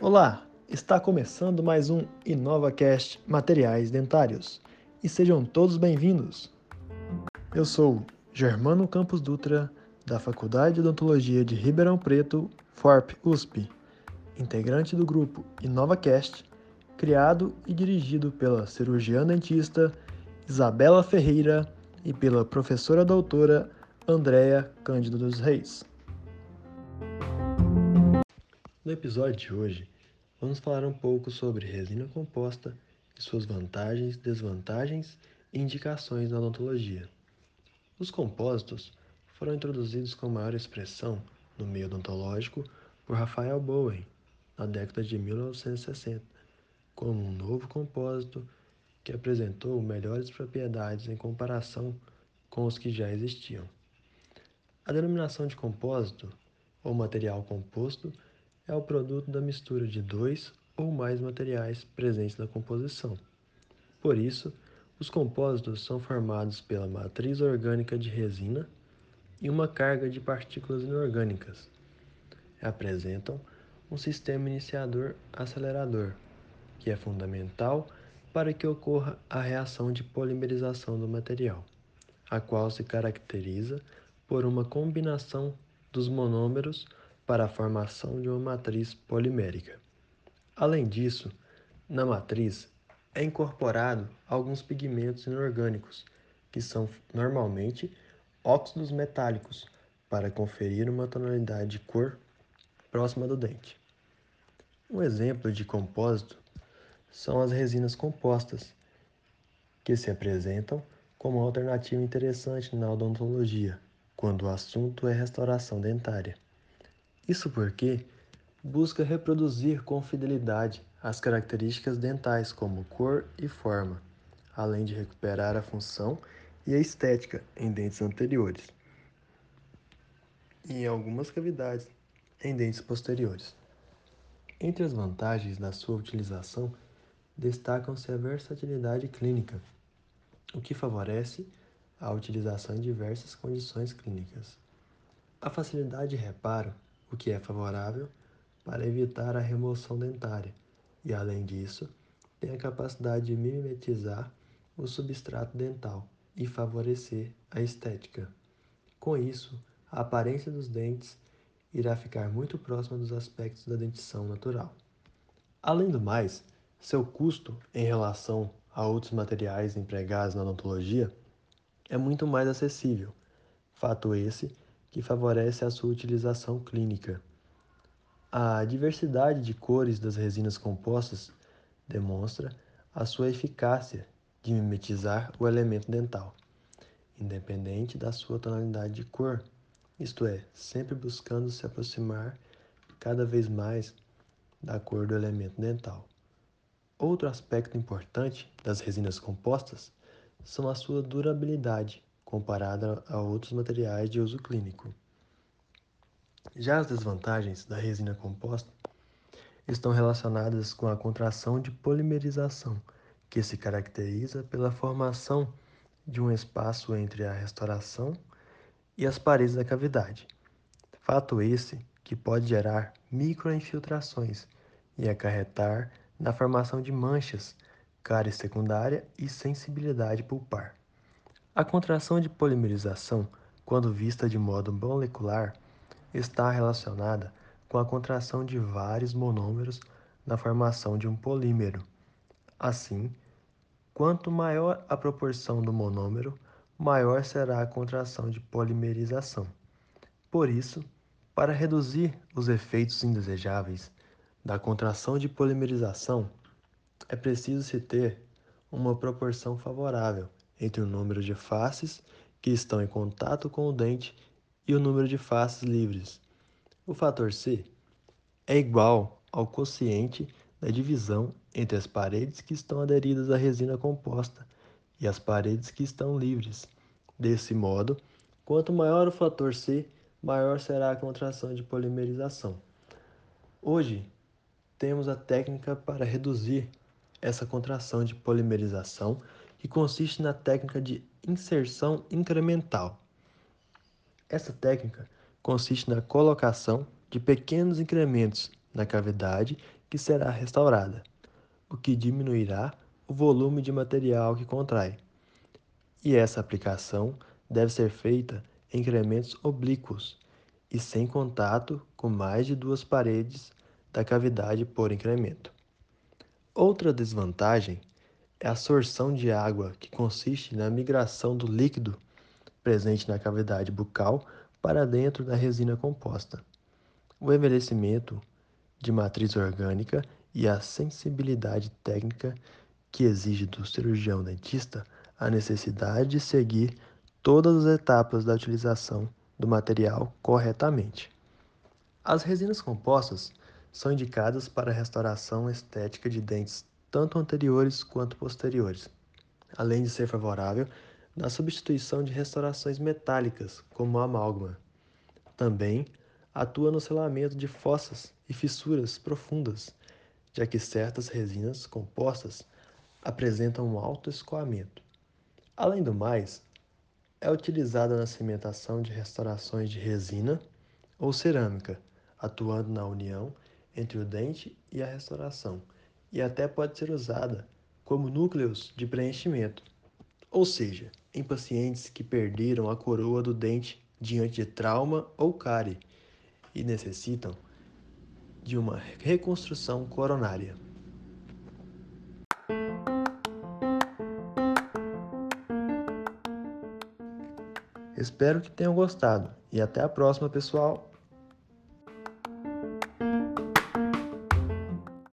Olá, está começando mais um InovaCast Materiais Dentários e sejam todos bem-vindos. Eu sou Germano Campos Dutra, da Faculdade de Odontologia de Ribeirão Preto, FORP USP, integrante do grupo InovaCast, criado e dirigido pela cirurgiã dentista Isabela Ferreira e pela professora doutora Andréa Cândido dos Reis. No episódio de hoje, vamos falar um pouco sobre resina composta e suas vantagens, desvantagens e indicações na odontologia. Os compósitos foram introduzidos com maior expressão no meio odontológico por Rafael Bowen na década de 1960, como um novo compósito que apresentou melhores propriedades em comparação com os que já existiam. A denominação de compósito, ou material composto, é o produto da mistura de dois ou mais materiais presentes na composição. Por isso, os compósitos são formados pela matriz orgânica de resina e uma carga de partículas inorgânicas. Apresentam um sistema iniciador-acelerador, que é fundamental para que ocorra a reação de polimerização do material, a qual se caracteriza por uma combinação dos monômeros para a formação de uma matriz polimérica. Além disso, na matriz é incorporado alguns pigmentos inorgânicos, que são normalmente óxidos metálicos, para conferir uma tonalidade de cor próxima do dente. Um exemplo de compósito são as resinas compostas, que se apresentam como alternativa interessante na odontologia, quando o assunto é restauração dentária. Isso porque busca reproduzir com fidelidade as características dentais como cor e forma, além de recuperar a função e a estética em dentes anteriores e em algumas cavidades em dentes posteriores. Entre as vantagens da sua utilização, destacam-se a versatilidade clínica, o que favorece a utilização em diversas condições clínicas. A facilidade de reparo, o que é favorável para evitar a remoção dentária e, além disso, tem a capacidade de mimetizar o substrato dental e favorecer a estética. Com isso, a aparência dos dentes irá ficar muito próxima dos aspectos da dentição natural. Além do mais, seu custo em relação a outros materiais empregados na odontologia é muito mais acessível, fato esse que favorece a sua utilização clínica. A diversidade de cores das resinas compostas demonstra a sua eficácia de mimetizar o elemento dental, independente da sua tonalidade de cor, isto é, sempre buscando se aproximar cada vez mais da cor do elemento dental. Outro aspecto importante das resinas compostas são a sua durabilidade comparada a outros materiais de uso clínico. Já as desvantagens da resina composta estão relacionadas com a contração de polimerização, que se caracteriza pela formação de um espaço entre a restauração e as paredes da cavidade. Fato esse que pode gerar microinfiltrações e acarretar na formação de manchas, cárie secundária e sensibilidade pulpar. A contração de polimerização, quando vista de modo molecular, está relacionada com a contração de vários monômeros na formação de um polímero. Assim, quanto maior a proporção do monômero, maior será a contração de polimerização. Por isso, para reduzir os efeitos indesejáveis da contração de polimerização, é preciso se ter uma proporção favorável entre o número de faces que estão em contato com o dente e o número de faces livres. O fator C é igual ao quociente da divisão entre as paredes que estão aderidas à resina composta e as paredes que estão livres. Desse modo, quanto maior o fator C, maior será a contração de polimerização. Hoje, temos a técnica para reduzir essa contração de polimerização, que consiste na técnica de inserção incremental. Essa técnica consiste na colocação de pequenos incrementos na cavidade que será restaurada, o que diminuirá o volume de material que contrai. E essa aplicação deve ser feita em incrementos oblíquos e sem contato com mais de duas paredes da cavidade por incremento. Outra desvantagem é a sorção de água, que consiste na migração do líquido presente na cavidade bucal para dentro da resina composta. O envelhecimento de matriz orgânica e a sensibilidade técnica que exige do cirurgião dentista a necessidade de seguir todas as etapas da utilização do material corretamente. As resinas compostas são indicadas para restauração estética de dentes tanto anteriores quanto posteriores, além de ser favorável na substituição de restaurações metálicas, como a amálgama. Também atua no selamento de fossas e fissuras profundas, já que certas resinas compostas apresentam um alto escoamento. Além do mais, é utilizada na cimentação de restaurações de resina ou cerâmica, atuando na união entre o dente e a restauração, e até pode ser usada como núcleos de preenchimento, ou seja, em pacientes que perderam a coroa do dente diante de trauma ou cárie e necessitam de uma reconstrução coronária. Espero que tenham gostado e até a próxima, pessoal!